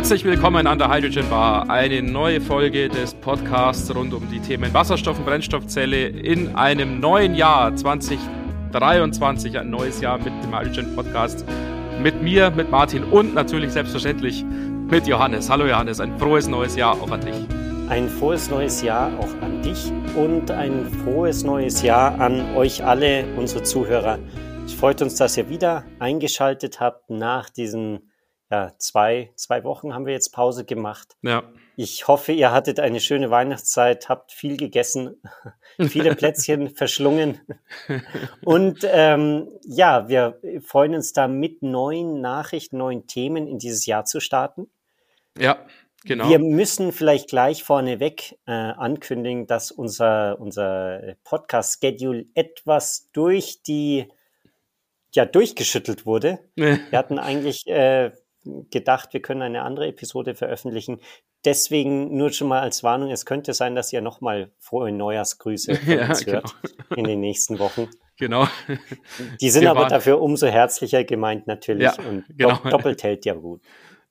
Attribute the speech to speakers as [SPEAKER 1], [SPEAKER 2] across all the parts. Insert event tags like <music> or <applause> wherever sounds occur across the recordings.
[SPEAKER 1] Herzlich willkommen an der Hydrogen Bar. Eine neue Folge des Podcasts rund um die Themen Wasserstoff und Brennstoffzelle in einem neuen Jahr 2023. Ein neues Jahr mit dem Hydrogen Podcast. Mit mir, mit Martin und natürlich selbstverständlich mit Johannes. Hallo Johannes, ein frohes neues Jahr auch an dich.
[SPEAKER 2] Ein frohes neues Jahr auch an dich und ein frohes neues Jahr an euch alle, unsere Zuhörer. Es freut uns, dass ihr wieder eingeschaltet habt nach diesen ja, zwei, zwei Wochen haben wir jetzt Pause gemacht. Ja. Ich hoffe, ihr hattet eine schöne Weihnachtszeit, habt viel gegessen, <laughs> viele Plätzchen verschlungen. Und ähm, ja, wir freuen uns da mit neuen Nachrichten, neuen Themen in dieses Jahr zu starten. Ja, genau. Wir müssen vielleicht gleich vorneweg äh, ankündigen, dass unser, unser Podcast-Schedule etwas durch die ja durchgeschüttelt wurde. <laughs> Wir hatten eigentlich äh, gedacht, wir können eine andere Episode veröffentlichen. Deswegen nur schon mal als Warnung, es könnte sein, dass ihr nochmal frohe Neujahrsgrüße <laughs> von ja, uns hört genau. in den nächsten Wochen. Genau. Die sind wir aber dafür umso herzlicher gemeint natürlich ja, und genau. doppelt hält ja gut.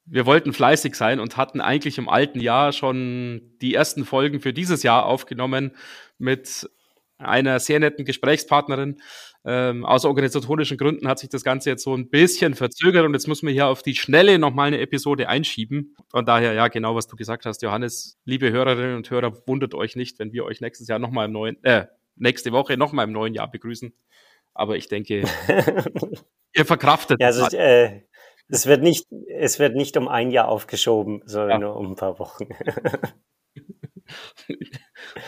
[SPEAKER 1] Wir wollten fleißig sein und hatten eigentlich im alten Jahr schon die ersten Folgen für dieses Jahr aufgenommen mit einer sehr netten Gesprächspartnerin. Ähm, aus organisatorischen Gründen hat sich das Ganze jetzt so ein bisschen verzögert und jetzt muss man hier auf die Schnelle nochmal eine Episode einschieben. Von daher, ja, genau, was du gesagt hast, Johannes, liebe Hörerinnen und Hörer, wundert euch nicht, wenn wir euch nächstes Jahr nochmal im neuen, äh, nächste Woche nochmal im neuen Jahr begrüßen. Aber ich denke, <laughs> ihr verkraftet
[SPEAKER 2] ja, also, das. Äh, es wird nicht, es wird nicht um ein Jahr aufgeschoben, sondern ja. nur um ein paar Wochen. <laughs> <laughs>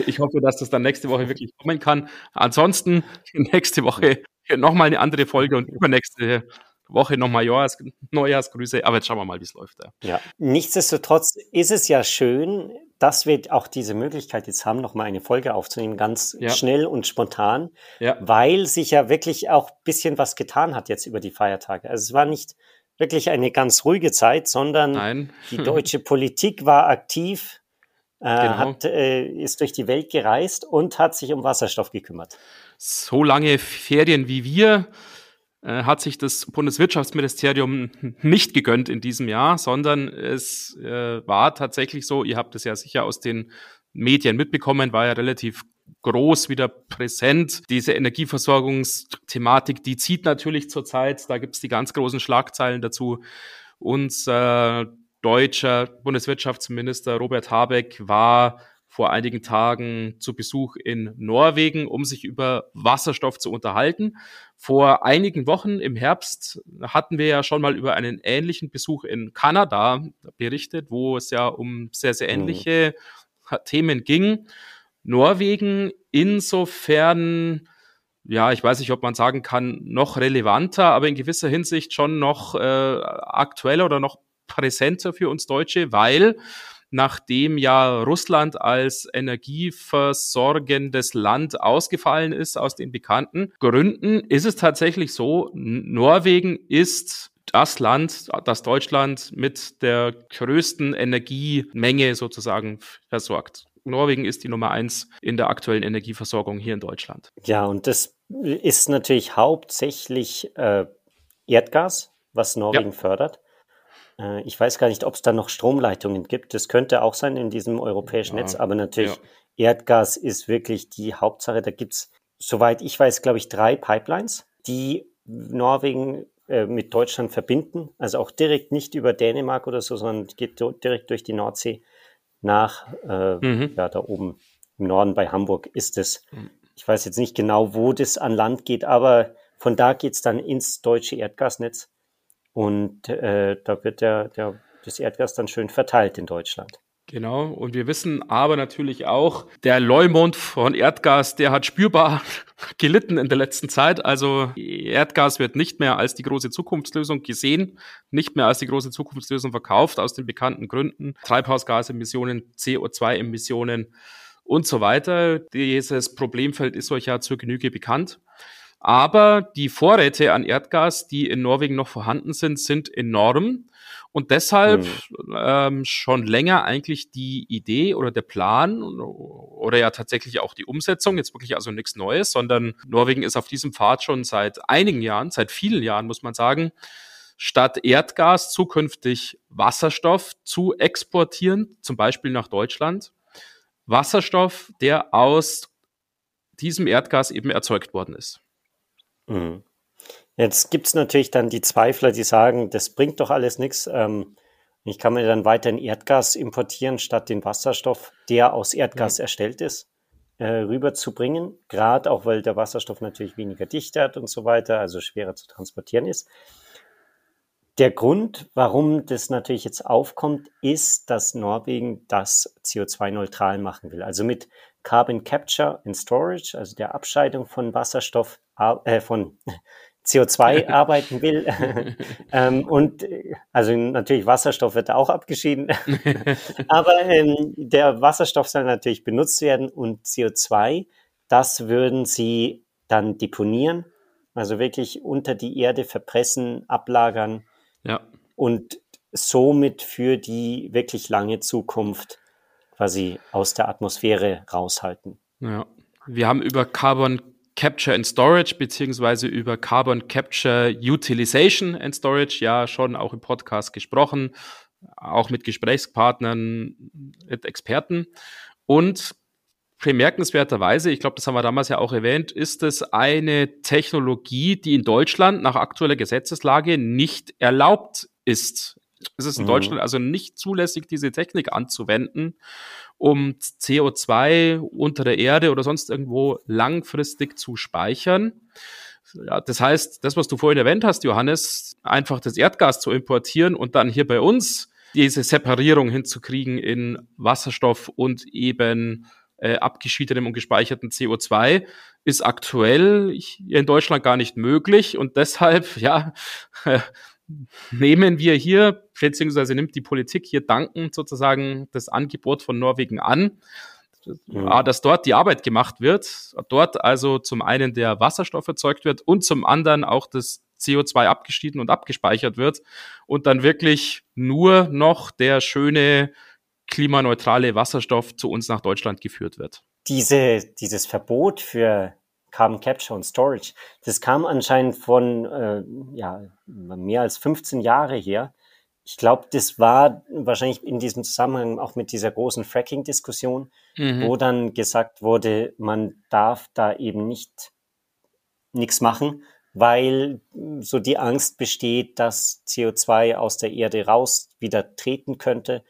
[SPEAKER 1] Ich hoffe, dass das dann nächste Woche wirklich kommen kann. Ansonsten <laughs> nächste Woche nochmal eine andere Folge und übernächste Woche nochmal Neujahrs, Neujahrsgrüße. Aber jetzt schauen wir mal, wie es läuft.
[SPEAKER 2] Ja. ja. Nichtsdestotrotz ist es ja schön, dass wir auch diese Möglichkeit jetzt haben, nochmal eine Folge aufzunehmen, ganz ja. schnell und spontan, ja. weil sich ja wirklich auch ein bisschen was getan hat jetzt über die Feiertage. Also es war nicht wirklich eine ganz ruhige Zeit, sondern Nein. die deutsche Politik war aktiv genau. hat, äh, ist durch die Welt gereist und hat sich um Wasserstoff gekümmert.
[SPEAKER 1] So lange Ferien wie wir äh, hat sich das Bundeswirtschaftsministerium nicht gegönnt in diesem Jahr, sondern es äh, war tatsächlich so, ihr habt es ja sicher aus den Medien mitbekommen, war ja relativ groß wieder präsent. Diese Energieversorgungsthematik, die zieht natürlich zurzeit, da gibt es die ganz großen Schlagzeilen dazu. Und äh, deutscher Bundeswirtschaftsminister Robert Habeck war vor einigen Tagen zu Besuch in Norwegen, um sich über Wasserstoff zu unterhalten. Vor einigen Wochen im Herbst hatten wir ja schon mal über einen ähnlichen Besuch in Kanada berichtet, wo es ja um sehr, sehr mhm. ähnliche mhm. Themen ging. Norwegen insofern, ja, ich weiß nicht, ob man sagen kann, noch relevanter, aber in gewisser Hinsicht schon noch äh, aktueller oder noch präsenter für uns Deutsche, weil nachdem ja Russland als energieversorgendes Land ausgefallen ist aus den bekannten Gründen, ist es tatsächlich so, Norwegen ist das Land, das Deutschland mit der größten Energiemenge sozusagen versorgt. Norwegen ist die Nummer eins in der aktuellen Energieversorgung hier in Deutschland.
[SPEAKER 2] Ja, und das ist natürlich hauptsächlich äh, Erdgas, was Norwegen ja. fördert. Äh, ich weiß gar nicht, ob es da noch Stromleitungen gibt. Das könnte auch sein in diesem europäischen ja, Netz, aber natürlich ja. Erdgas ist wirklich die Hauptsache. Da gibt es, soweit ich weiß, glaube ich, drei Pipelines, die Norwegen äh, mit Deutschland verbinden. Also auch direkt nicht über Dänemark oder so, sondern geht direkt durch die Nordsee nach, äh, mhm. ja, da oben im Norden bei Hamburg ist es. Mhm. Ich weiß jetzt nicht genau, wo das an Land geht, aber von da geht es dann ins deutsche Erdgasnetz. Und äh, da wird der, der, das Erdgas dann schön verteilt in Deutschland.
[SPEAKER 1] Genau, und wir wissen aber natürlich auch, der Leumund von Erdgas, der hat spürbar <laughs> gelitten in der letzten Zeit. Also Erdgas wird nicht mehr als die große Zukunftslösung gesehen, nicht mehr als die große Zukunftslösung verkauft, aus den bekannten Gründen. Treibhausgasemissionen, CO2-Emissionen und so weiter. Dieses Problemfeld ist euch ja zur Genüge bekannt. Aber die Vorräte an Erdgas, die in Norwegen noch vorhanden sind, sind enorm. Und deshalb mhm. ähm, schon länger eigentlich die Idee oder der Plan oder ja tatsächlich auch die Umsetzung, jetzt wirklich also nichts Neues, sondern Norwegen ist auf diesem Pfad schon seit einigen Jahren, seit vielen Jahren muss man sagen, statt Erdgas zukünftig Wasserstoff zu exportieren, zum Beispiel nach Deutschland. Wasserstoff, der aus diesem Erdgas eben erzeugt worden ist.
[SPEAKER 2] Mhm. Jetzt gibt es natürlich dann die Zweifler, die sagen, das bringt doch alles nichts. Ähm, ich kann mir dann weiterhin Erdgas importieren, statt den Wasserstoff, der aus Erdgas mhm. erstellt ist, äh, rüberzubringen. Gerade auch, weil der Wasserstoff natürlich weniger Dichte hat und so weiter, also schwerer zu transportieren ist. Der Grund, warum das natürlich jetzt aufkommt, ist, dass Norwegen das CO2-neutral machen will. Also mit Carbon Capture and Storage, also der Abscheidung von Wasserstoff, äh, von <laughs> CO2 <laughs> arbeiten will. <laughs> ähm, und also natürlich Wasserstoff wird auch abgeschieden. Aber ähm, der Wasserstoff soll natürlich benutzt werden und CO2, das würden sie dann deponieren, also wirklich unter die Erde verpressen, ablagern
[SPEAKER 1] ja.
[SPEAKER 2] und somit für die wirklich lange Zukunft quasi aus der Atmosphäre raushalten.
[SPEAKER 1] Ja. Wir haben über Carbon Capture and Storage beziehungsweise über Carbon Capture Utilization and Storage ja schon auch im Podcast gesprochen, auch mit Gesprächspartnern, mit Experten. Und bemerkenswerterweise, ich glaube, das haben wir damals ja auch erwähnt, ist es eine Technologie, die in Deutschland nach aktueller Gesetzeslage nicht erlaubt ist. Es ist in mhm. Deutschland also nicht zulässig, diese Technik anzuwenden um CO2 unter der Erde oder sonst irgendwo langfristig zu speichern. Ja, das heißt, das, was du vorhin erwähnt hast, Johannes, einfach das Erdgas zu importieren und dann hier bei uns diese Separierung hinzukriegen in Wasserstoff und eben äh, abgeschiedenem und gespeicherten CO2, ist aktuell hier in Deutschland gar nicht möglich und deshalb, <laughs> ja, nehmen wir hier, beziehungsweise nimmt die Politik hier dankend sozusagen das Angebot von Norwegen an, ja. dass dort die Arbeit gemacht wird, dort also zum einen der Wasserstoff erzeugt wird und zum anderen auch das CO2 abgeschieden und abgespeichert wird und dann wirklich nur noch der schöne klimaneutrale Wasserstoff zu uns nach Deutschland geführt wird.
[SPEAKER 2] Diese, dieses Verbot für Carbon Capture und Storage. Das kam anscheinend von äh, ja, mehr als 15 Jahre her. Ich glaube, das war wahrscheinlich in diesem Zusammenhang auch mit dieser großen Fracking-Diskussion, mhm. wo dann gesagt wurde, man darf da eben nicht nichts machen, weil so die Angst besteht, dass CO2 aus der Erde raus wieder treten könnte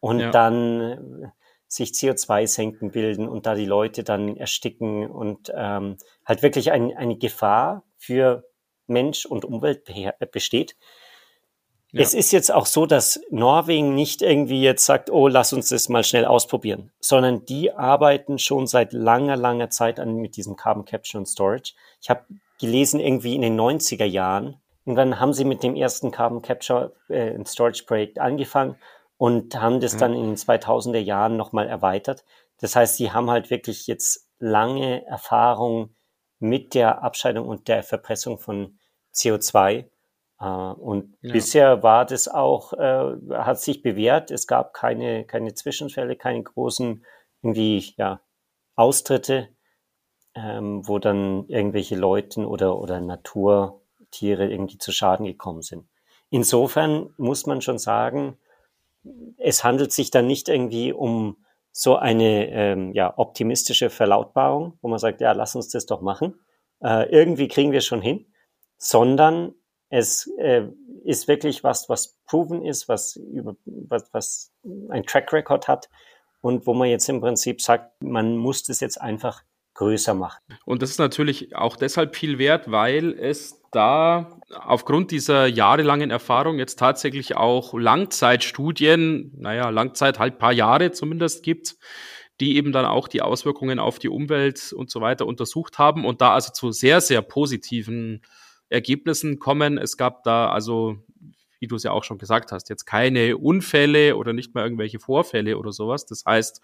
[SPEAKER 2] und ja. dann sich CO2-Senken bilden und da die Leute dann ersticken und ähm, halt wirklich ein, eine Gefahr für Mensch und Umwelt besteht. Ja. Es ist jetzt auch so, dass Norwegen nicht irgendwie jetzt sagt, oh, lass uns das mal schnell ausprobieren, sondern die arbeiten schon seit langer, langer Zeit an mit diesem Carbon Capture und Storage. Ich habe gelesen, irgendwie in den 90er Jahren, und dann haben sie mit dem ersten Carbon Capture äh, Storage Projekt angefangen und haben das dann in den 2000er Jahren nochmal erweitert. Das heißt, sie haben halt wirklich jetzt lange Erfahrung mit der Abscheidung und der Verpressung von CO2. Äh, und ja. bisher war das auch, äh, hat sich bewährt. Es gab keine, keine Zwischenfälle, keine großen irgendwie, ja, Austritte, ähm, wo dann irgendwelche Leuten oder, oder Naturtiere irgendwie zu Schaden gekommen sind. Insofern muss man schon sagen, es handelt sich dann nicht irgendwie um so eine ähm, ja, optimistische Verlautbarung, wo man sagt, ja, lass uns das doch machen. Äh, irgendwie kriegen wir schon hin, sondern es äh, ist wirklich was, was proven ist, was über was, was ein Track Record hat und wo man jetzt im Prinzip sagt, man muss das jetzt einfach größer machen.
[SPEAKER 1] Und das ist natürlich auch deshalb viel wert, weil es da aufgrund dieser jahrelangen Erfahrung jetzt tatsächlich auch Langzeitstudien, naja, Langzeit halt paar Jahre zumindest gibt, die eben dann auch die Auswirkungen auf die Umwelt und so weiter untersucht haben und da also zu sehr, sehr positiven Ergebnissen kommen. Es gab da also, wie du es ja auch schon gesagt hast, jetzt keine Unfälle oder nicht mal irgendwelche Vorfälle oder sowas. Das heißt,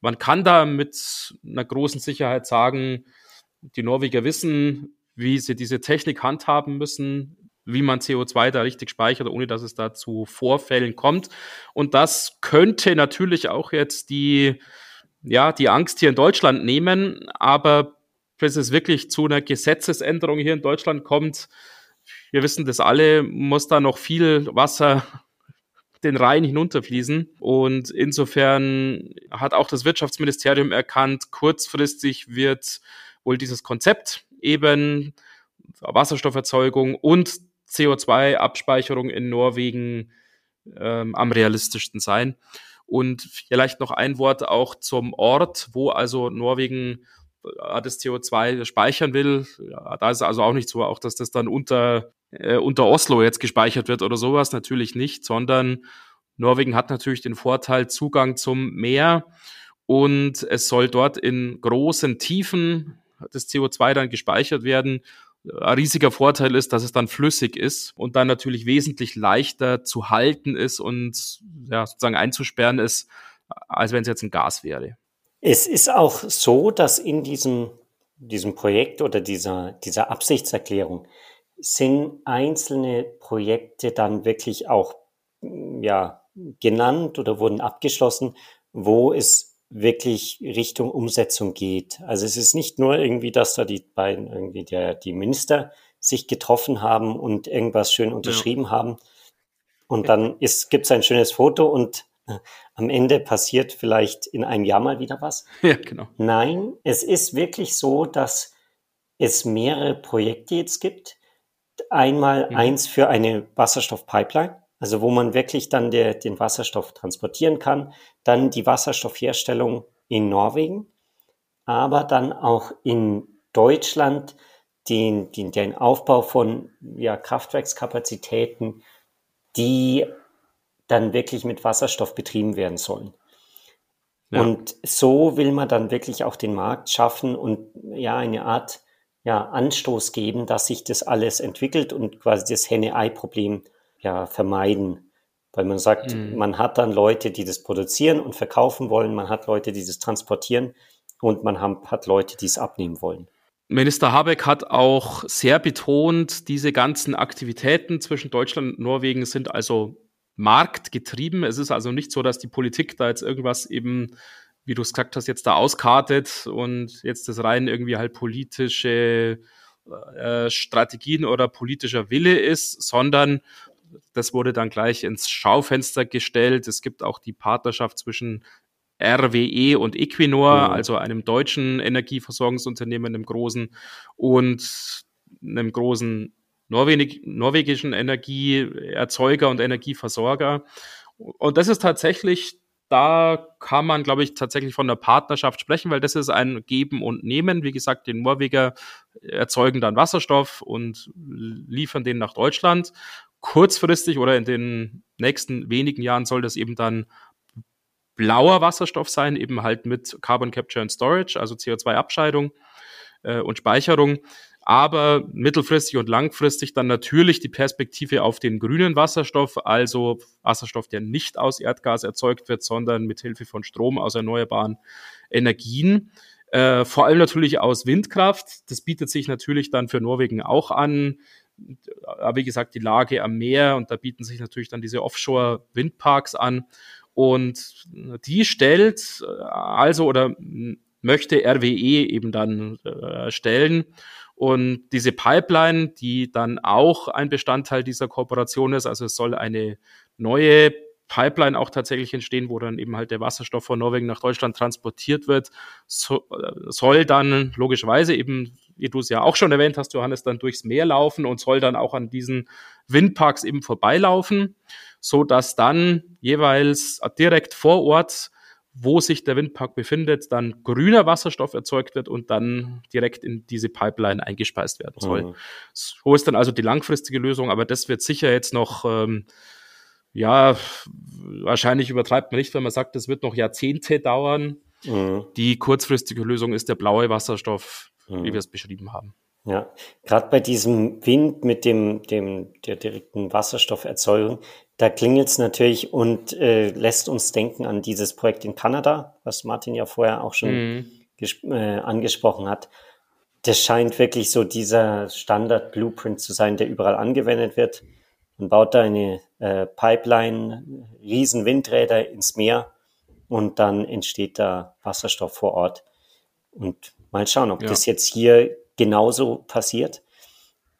[SPEAKER 1] man kann da mit einer großen Sicherheit sagen, die Norweger wissen, wie sie diese Technik handhaben müssen, wie man CO2 da richtig speichert, ohne dass es da zu Vorfällen kommt. Und das könnte natürlich auch jetzt die, ja, die Angst hier in Deutschland nehmen. Aber bis es wirklich zu einer Gesetzesänderung hier in Deutschland kommt, wir wissen das alle, muss da noch viel Wasser <laughs> den Rhein hinunterfließen. Und insofern hat auch das Wirtschaftsministerium erkannt, kurzfristig wird wohl dieses Konzept eben Wasserstofferzeugung und CO2-Abspeicherung in Norwegen ähm, am realistischsten sein. Und vielleicht noch ein Wort auch zum Ort, wo also Norwegen äh, das CO2 speichern will. Ja, da ist also auch nicht so, auch dass das dann unter, äh, unter Oslo jetzt gespeichert wird oder sowas, natürlich nicht, sondern Norwegen hat natürlich den Vorteil Zugang zum Meer und es soll dort in großen Tiefen das CO2 dann gespeichert werden. Ein riesiger Vorteil ist, dass es dann flüssig ist und dann natürlich wesentlich leichter zu halten ist und ja, sozusagen einzusperren ist, als wenn es jetzt ein Gas wäre.
[SPEAKER 2] Es ist auch so, dass in diesem, diesem Projekt oder dieser, dieser Absichtserklärung sind einzelne Projekte dann wirklich auch ja, genannt oder wurden abgeschlossen, wo es wirklich Richtung Umsetzung geht. Also es ist nicht nur irgendwie, dass da die beiden irgendwie der, die Minister sich getroffen haben und irgendwas schön unterschrieben ja. haben. Und dann gibt es ein schönes Foto und am Ende passiert vielleicht in einem Jahr mal wieder was.
[SPEAKER 1] Ja, genau.
[SPEAKER 2] Nein, es ist wirklich so, dass es mehrere Projekte jetzt gibt. Einmal mhm. eins für eine Wasserstoffpipeline, also wo man wirklich dann der, den Wasserstoff transportieren kann. Dann die Wasserstoffherstellung in Norwegen, aber dann auch in Deutschland den, den, den Aufbau von ja, Kraftwerkskapazitäten, die dann wirklich mit Wasserstoff betrieben werden sollen. Ja. Und so will man dann wirklich auch den Markt schaffen und ja eine Art ja, Anstoß geben, dass sich das alles entwickelt und quasi das Henne-Ei-Problem ja vermeiden. Weil man sagt, mhm. man hat dann Leute, die das produzieren und verkaufen wollen, man hat Leute, die das transportieren und man hat Leute, die es abnehmen wollen.
[SPEAKER 1] Minister Habeck hat auch sehr betont, diese ganzen Aktivitäten zwischen Deutschland und Norwegen sind also marktgetrieben. Es ist also nicht so, dass die Politik da jetzt irgendwas eben, wie du es gesagt hast, jetzt da auskartet und jetzt das rein irgendwie halt politische äh, Strategien oder politischer Wille ist, sondern das wurde dann gleich ins Schaufenster gestellt. Es gibt auch die Partnerschaft zwischen RWE und Equinor, mhm. also einem deutschen Energieversorgungsunternehmen, einem großen, und einem großen Norweg norwegischen Energieerzeuger und Energieversorger. Und das ist tatsächlich, da kann man, glaube ich, tatsächlich von der Partnerschaft sprechen, weil das ist ein Geben und Nehmen. Wie gesagt, die Norweger erzeugen dann Wasserstoff und liefern den nach Deutschland. Kurzfristig oder in den nächsten wenigen Jahren soll das eben dann blauer Wasserstoff sein, eben halt mit Carbon Capture and Storage, also CO2-Abscheidung äh, und Speicherung aber mittelfristig und langfristig dann natürlich die Perspektive auf den grünen Wasserstoff, also Wasserstoff, der nicht aus Erdgas erzeugt wird, sondern mit Hilfe von Strom aus erneuerbaren Energien. Äh, vor allem natürlich aus Windkraft. Das bietet sich natürlich dann für Norwegen auch an. Aber wie gesagt, die Lage am Meer und da bieten sich natürlich dann diese Offshore-Windparks an. Und die stellt also oder möchte RWE eben dann äh, stellen. Und diese Pipeline, die dann auch ein Bestandteil dieser Kooperation ist, also es soll eine neue Pipeline auch tatsächlich entstehen, wo dann eben halt der Wasserstoff von Norwegen nach Deutschland transportiert wird, so, äh, soll dann logischerweise eben, wie du es ja auch schon erwähnt hast, Johannes, dann durchs Meer laufen und soll dann auch an diesen Windparks eben vorbeilaufen, so dass dann jeweils direkt vor Ort wo sich der Windpark befindet, dann grüner Wasserstoff erzeugt wird und dann direkt in diese Pipeline eingespeist werden soll. Mhm. So ist dann also die langfristige Lösung, aber das wird sicher jetzt noch, ähm, ja, wahrscheinlich übertreibt man nicht, wenn man sagt, das wird noch Jahrzehnte dauern. Mhm. Die kurzfristige Lösung ist der blaue Wasserstoff, mhm. wie wir es beschrieben haben.
[SPEAKER 2] Ja, gerade bei diesem Wind mit dem, dem der direkten Wasserstofferzeugung, da klingelt es natürlich und äh, lässt uns denken an dieses Projekt in Kanada, was Martin ja vorher auch schon mhm. äh, angesprochen hat. Das scheint wirklich so dieser Standard-Blueprint zu sein, der überall angewendet wird. Man baut da eine äh, Pipeline, riesen Windräder ins Meer und dann entsteht da Wasserstoff vor Ort. Und mal schauen, ob ja. das jetzt hier genauso passiert.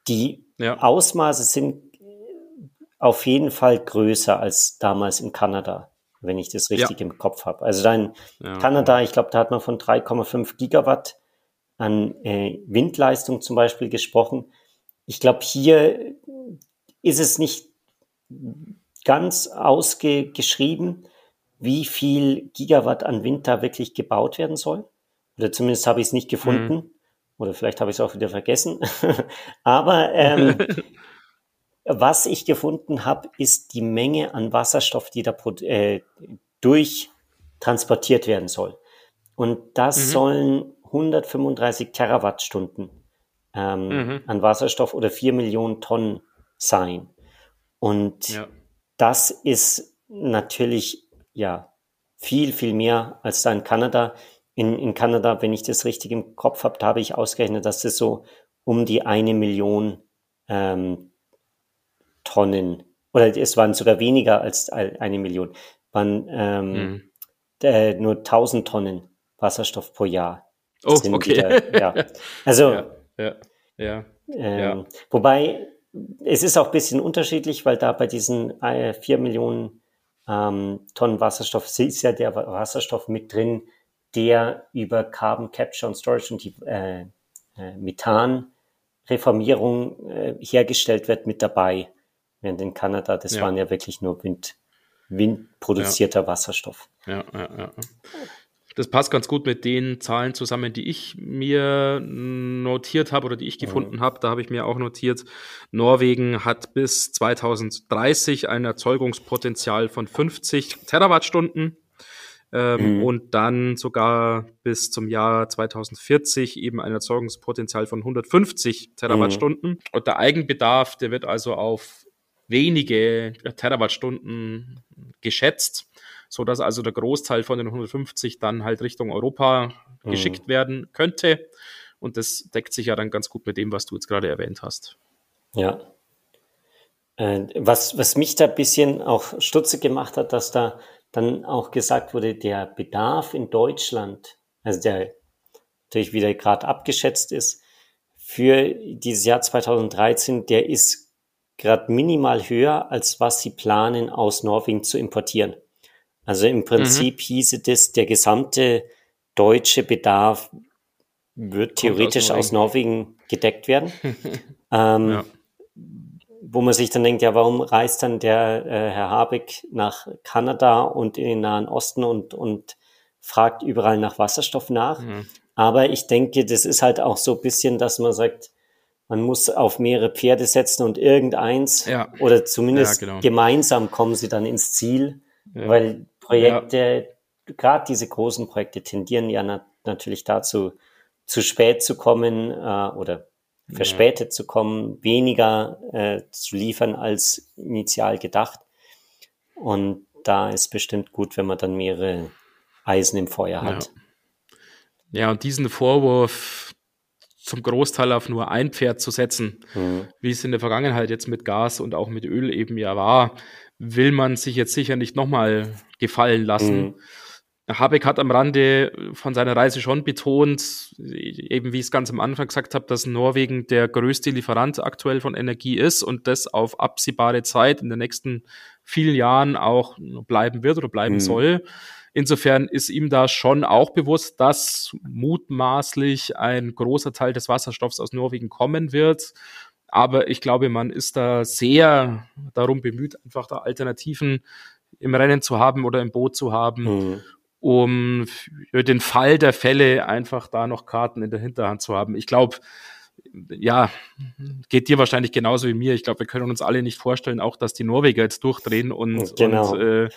[SPEAKER 2] Die ja. Ausmaße sind auf jeden Fall größer als damals in Kanada, wenn ich das richtig ja. im Kopf habe. Also da in. Kanada, ich glaube, da hat man von 3,5 Gigawatt an äh, Windleistung zum Beispiel gesprochen. Ich glaube, hier ist es nicht ganz ausgeschrieben, wie viel Gigawatt an Wind da wirklich gebaut werden soll. Oder zumindest habe ich es nicht gefunden. Mhm. Oder vielleicht habe ich es auch wieder vergessen. <laughs> Aber ähm, <laughs> was ich gefunden habe, ist die Menge an Wasserstoff, die da äh, durch transportiert werden soll. Und das mhm. sollen 135 Terawattstunden ähm, mhm. an Wasserstoff oder 4 Millionen Tonnen sein. Und ja. das ist natürlich ja viel, viel mehr als da in Kanada. In, in Kanada, wenn ich das richtig im Kopf habe, da habe ich ausgerechnet, dass das so um die eine Million ähm, Tonnen, oder es waren sogar weniger als eine Million, waren ähm, mhm. äh, nur 1000 Tonnen Wasserstoff pro Jahr.
[SPEAKER 1] Oh, okay. Wieder,
[SPEAKER 2] ja. Also, <laughs>
[SPEAKER 1] ja, ja, ja,
[SPEAKER 2] ähm, ja. Wobei, es ist auch ein bisschen unterschiedlich, weil da bei diesen äh, 4 Millionen ähm, Tonnen Wasserstoff ist ja der Wasserstoff mit drin, der über Carbon Capture und Storage und die äh, äh, Methanreformierung äh, hergestellt wird mit dabei. Während in Kanada, das ja. waren ja wirklich nur Wind, windproduzierter ja. Wasserstoff.
[SPEAKER 1] Ja, ja, ja. Das passt ganz gut mit den Zahlen zusammen, die ich mir notiert habe oder die ich gefunden mhm. habe. Da habe ich mir auch notiert, Norwegen hat bis 2030 ein Erzeugungspotenzial von 50 Terawattstunden ähm, mhm. und dann sogar bis zum Jahr 2040 eben ein Erzeugungspotenzial von 150 Terawattstunden. Mhm. Und der Eigenbedarf, der wird also auf wenige Terawattstunden geschätzt so dass also der Großteil von den 150 dann halt Richtung Europa mhm. geschickt werden könnte. Und das deckt sich ja dann ganz gut mit dem, was du jetzt gerade erwähnt hast.
[SPEAKER 2] Ja. Äh, was, was mich da ein bisschen auch stutzig gemacht hat, dass da dann auch gesagt wurde, der Bedarf in Deutschland, also der natürlich wieder gerade abgeschätzt ist, für dieses Jahr 2013, der ist gerade minimal höher, als was sie planen, aus Norwegen zu importieren. Also im Prinzip mhm. hieße das, der gesamte deutsche Bedarf wird theoretisch aus Norwegen. aus Norwegen. gedeckt werden. <laughs> ähm, ja. Wo man sich dann denkt, ja, warum reist dann der äh, Herr Habeck nach Kanada und in den Nahen Osten und, und fragt überall nach Wasserstoff nach? Mhm. Aber ich denke, das ist halt auch so ein bisschen, dass man sagt, man muss auf mehrere Pferde setzen und irgendeins ja. oder zumindest ja, genau. gemeinsam kommen sie dann ins Ziel, ja. weil Projekte, gerade diese großen Projekte tendieren ja na natürlich dazu, zu spät zu kommen äh, oder verspätet zu kommen, weniger äh, zu liefern als initial gedacht. Und da ist bestimmt gut, wenn man dann mehrere Eisen im Feuer hat.
[SPEAKER 1] Ja, ja und diesen Vorwurf zum Großteil auf nur ein Pferd zu setzen, mhm. wie es in der Vergangenheit jetzt mit Gas und auch mit Öl eben ja war, will man sich jetzt sicher nicht nochmal gefallen lassen. Mhm. Habeck hat am Rande von seiner Reise schon betont, eben wie ich es ganz am Anfang gesagt habe, dass Norwegen der größte Lieferant aktuell von Energie ist und das auf absehbare Zeit in den nächsten vielen Jahren auch bleiben wird oder bleiben mhm. soll. Insofern ist ihm da schon auch bewusst, dass mutmaßlich ein großer Teil des Wasserstoffs aus Norwegen kommen wird. Aber ich glaube, man ist da sehr darum bemüht, einfach da Alternativen im Rennen zu haben oder im Boot zu haben, mhm. Um für den Fall der Fälle einfach da noch Karten in der Hinterhand zu haben. Ich glaube, ja, geht dir wahrscheinlich genauso wie mir. Ich glaube, wir können uns alle nicht vorstellen, auch dass die Norweger jetzt durchdrehen und, genau. und äh,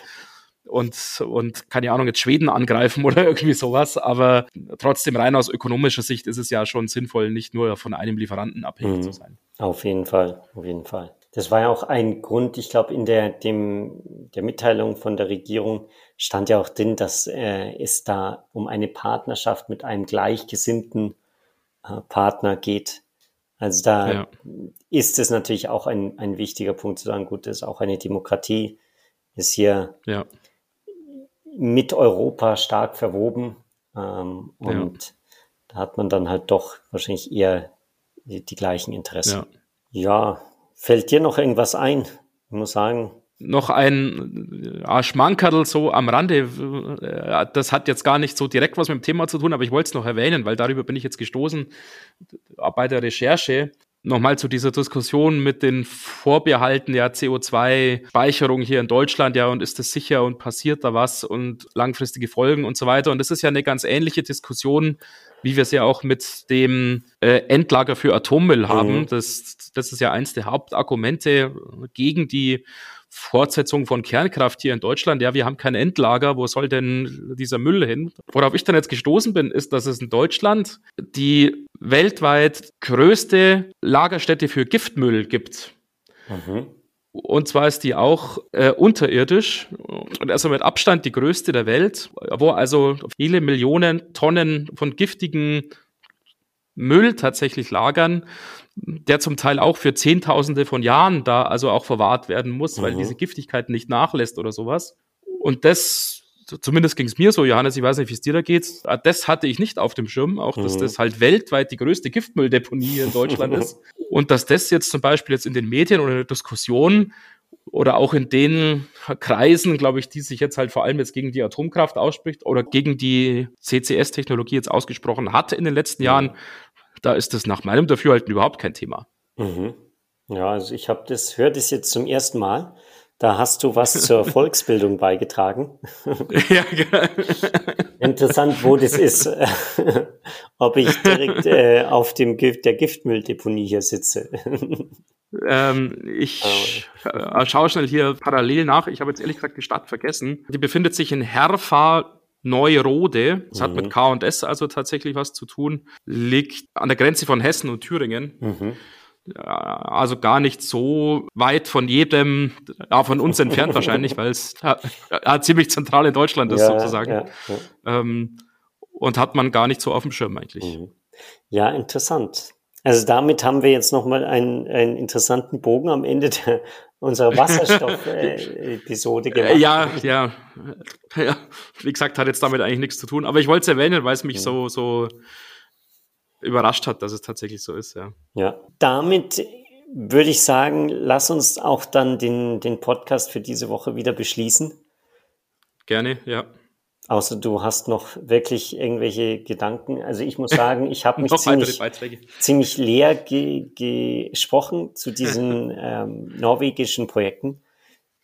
[SPEAKER 1] und, und keine Ahnung, jetzt Schweden angreifen <laughs> oder irgendwie sowas. Aber trotzdem rein aus ökonomischer Sicht ist es ja schon sinnvoll, nicht nur von einem Lieferanten abhängig mhm. zu sein.
[SPEAKER 2] Auf jeden Fall, auf jeden Fall. Das war ja auch ein Grund, ich glaube, in der, dem, der Mitteilung von der Regierung stand ja auch drin, dass äh, es da um eine Partnerschaft mit einem gleichgesinnten äh, Partner geht. Also da ja. ist es natürlich auch ein, ein wichtiger Punkt zu sagen, gut, das ist auch eine Demokratie, ist hier ja mit Europa stark verwoben. Ähm, und ja. da hat man dann halt doch wahrscheinlich eher die, die gleichen Interessen.
[SPEAKER 1] Ja.
[SPEAKER 2] Ja, fällt dir noch irgendwas ein? Ich muss sagen,
[SPEAKER 1] noch ein äh, Schmankerl so am Rande. Äh, das hat jetzt gar nicht so direkt was mit dem Thema zu tun, aber ich wollte es noch erwähnen, weil darüber bin ich jetzt gestoßen bei der Recherche. Nochmal zu dieser Diskussion mit den Vorbehalten der CO2-Speicherung hier in Deutschland, ja, und ist das sicher und passiert da was und langfristige Folgen und so weiter. Und das ist ja eine ganz ähnliche Diskussion, wie wir es ja auch mit dem äh, Endlager für Atommüll haben. Mhm. Das, das ist ja eins der Hauptargumente gegen die Fortsetzung von Kernkraft hier in Deutschland. Ja, wir haben kein Endlager. Wo soll denn dieser Müll hin? Worauf ich dann jetzt gestoßen bin, ist, dass es in Deutschland die weltweit größte Lagerstätte für Giftmüll gibt. Mhm. Und zwar ist die auch äh, unterirdisch und also mit Abstand die größte der Welt, wo also viele Millionen Tonnen von giftigen Müll tatsächlich lagern, der zum Teil auch für Zehntausende von Jahren da also auch verwahrt werden muss, weil mhm. diese Giftigkeit nicht nachlässt oder sowas. Und das, zumindest ging es mir so, Johannes, ich weiß nicht, wie es dir da geht, ah, das hatte ich nicht auf dem Schirm, auch dass mhm. das halt weltweit die größte Giftmülldeponie hier in Deutschland ist. <laughs> Und dass das jetzt zum Beispiel jetzt in den Medien oder in der Diskussion oder auch in den Kreisen, glaube ich, die sich jetzt halt vor allem jetzt gegen die Atomkraft ausspricht oder gegen die CCS-Technologie jetzt ausgesprochen hat in den letzten Jahren, da ist das nach meinem Dafürhalten überhaupt kein Thema.
[SPEAKER 2] Mhm. Ja, also ich habe das, höre das jetzt zum ersten Mal. Da hast du was zur <laughs> Volksbildung beigetragen. ja, genau. <laughs> Interessant, wo das ist. <laughs> Ob ich direkt äh, auf dem Gift, der Giftmülldeponie hier sitze.
[SPEAKER 1] Ähm, ich äh, schaue schnell hier parallel nach. Ich habe jetzt ehrlich gesagt die Stadt vergessen. Die befindet sich in Herfa Neurode. Das mhm. hat mit mhm. K und S also tatsächlich was zu tun. Liegt an der Grenze von Hessen und Thüringen. Mhm. Also gar nicht so weit von jedem, ja, von uns entfernt <laughs> wahrscheinlich, weil es ja, ziemlich zentral in Deutschland ist ja, sozusagen. Ja, ähm, und hat man gar nicht so auf dem Schirm eigentlich. Mhm.
[SPEAKER 2] Ja, interessant. Also damit haben wir jetzt nochmal einen, einen interessanten Bogen am Ende der, unserer <laughs> Wasserstoff-Episode gemacht.
[SPEAKER 1] Ja, ja, ja. Wie gesagt, hat jetzt damit eigentlich nichts zu tun. Aber ich wollte es erwähnen, weil es mich ja. so, so überrascht hat, dass es tatsächlich so ist, ja.
[SPEAKER 2] Ja, damit würde ich sagen, lass uns auch dann den, den Podcast für diese Woche wieder beschließen.
[SPEAKER 1] Gerne, ja.
[SPEAKER 2] Außer du hast noch wirklich irgendwelche Gedanken. Also ich muss sagen, ich habe <laughs> mich ziemlich, ziemlich leer ge gesprochen zu diesen <laughs> ähm, norwegischen Projekten.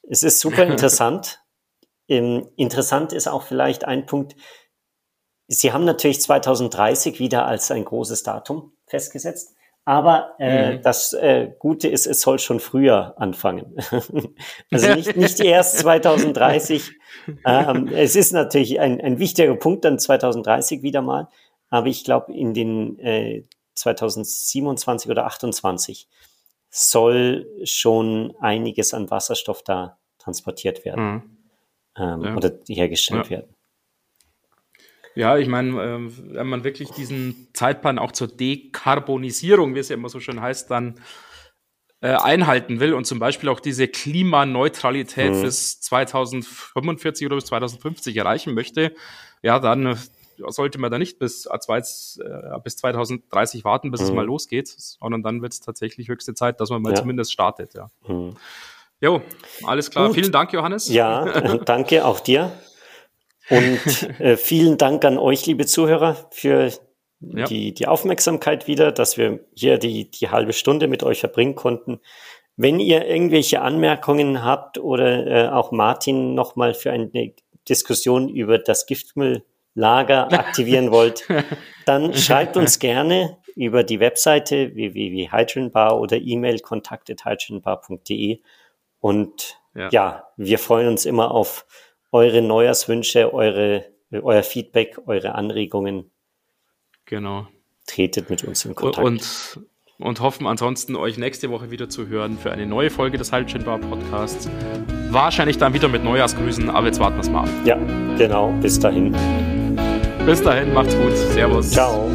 [SPEAKER 2] Es ist super <laughs> interessant. ähm, interessant ist auch vielleicht ein Punkt. Sie haben natürlich 2030 wieder als ein großes Datum festgesetzt. Aber äh, mhm. das äh, Gute ist, es soll schon früher anfangen. <laughs> also nicht, <laughs> nicht erst 2030. ähm, es ist natürlich ein, ein wichtiger Punkt dann 2030 wieder mal. Aber ich glaube, in den äh, 2027 oder 28 soll schon einiges an Wasserstoff da transportiert werden mhm. ähm, ja. oder hergestellt ja. werden.
[SPEAKER 1] Ja, ich meine, äh, wenn man wirklich diesen Zeitplan auch zur Dekarbonisierung, wie es ja immer so schön heißt, dann äh, einhalten will und zum Beispiel auch diese Klimaneutralität mhm. bis 2045 oder bis 2050 erreichen möchte, ja, dann äh, sollte man da nicht bis, äh, bis 2030 warten, bis mhm. es mal losgeht, sondern dann wird es tatsächlich höchste Zeit, dass man mal ja. zumindest startet, ja. Mhm. Jo, alles klar. Gut. Vielen Dank, Johannes.
[SPEAKER 2] Ja, <laughs> danke auch dir. Und äh, vielen Dank an euch, liebe Zuhörer, für ja. die, die Aufmerksamkeit wieder, dass wir hier die, die halbe Stunde mit euch verbringen konnten. Wenn ihr irgendwelche Anmerkungen habt oder äh, auch Martin nochmal für eine Diskussion über das Giftmülllager <laughs> aktivieren wollt, dann schreibt uns gerne über die Webseite www.hydrogenbar oder E-Mail kontakt.hydrogenbar.de und ja. ja, wir freuen uns immer auf eure Neujahrswünsche, eure, euer Feedback, eure Anregungen.
[SPEAKER 1] Genau.
[SPEAKER 2] Tretet mit uns in Kontakt.
[SPEAKER 1] Und, und hoffen ansonsten, euch nächste Woche wieder zu hören für eine neue Folge des Hydrogen Bar Podcasts. Wahrscheinlich dann wieder mit Neujahrsgrüßen, aber jetzt warten wir es mal ab.
[SPEAKER 2] Ja, genau. Bis dahin.
[SPEAKER 1] Bis dahin, macht's gut. Servus.
[SPEAKER 2] Ciao.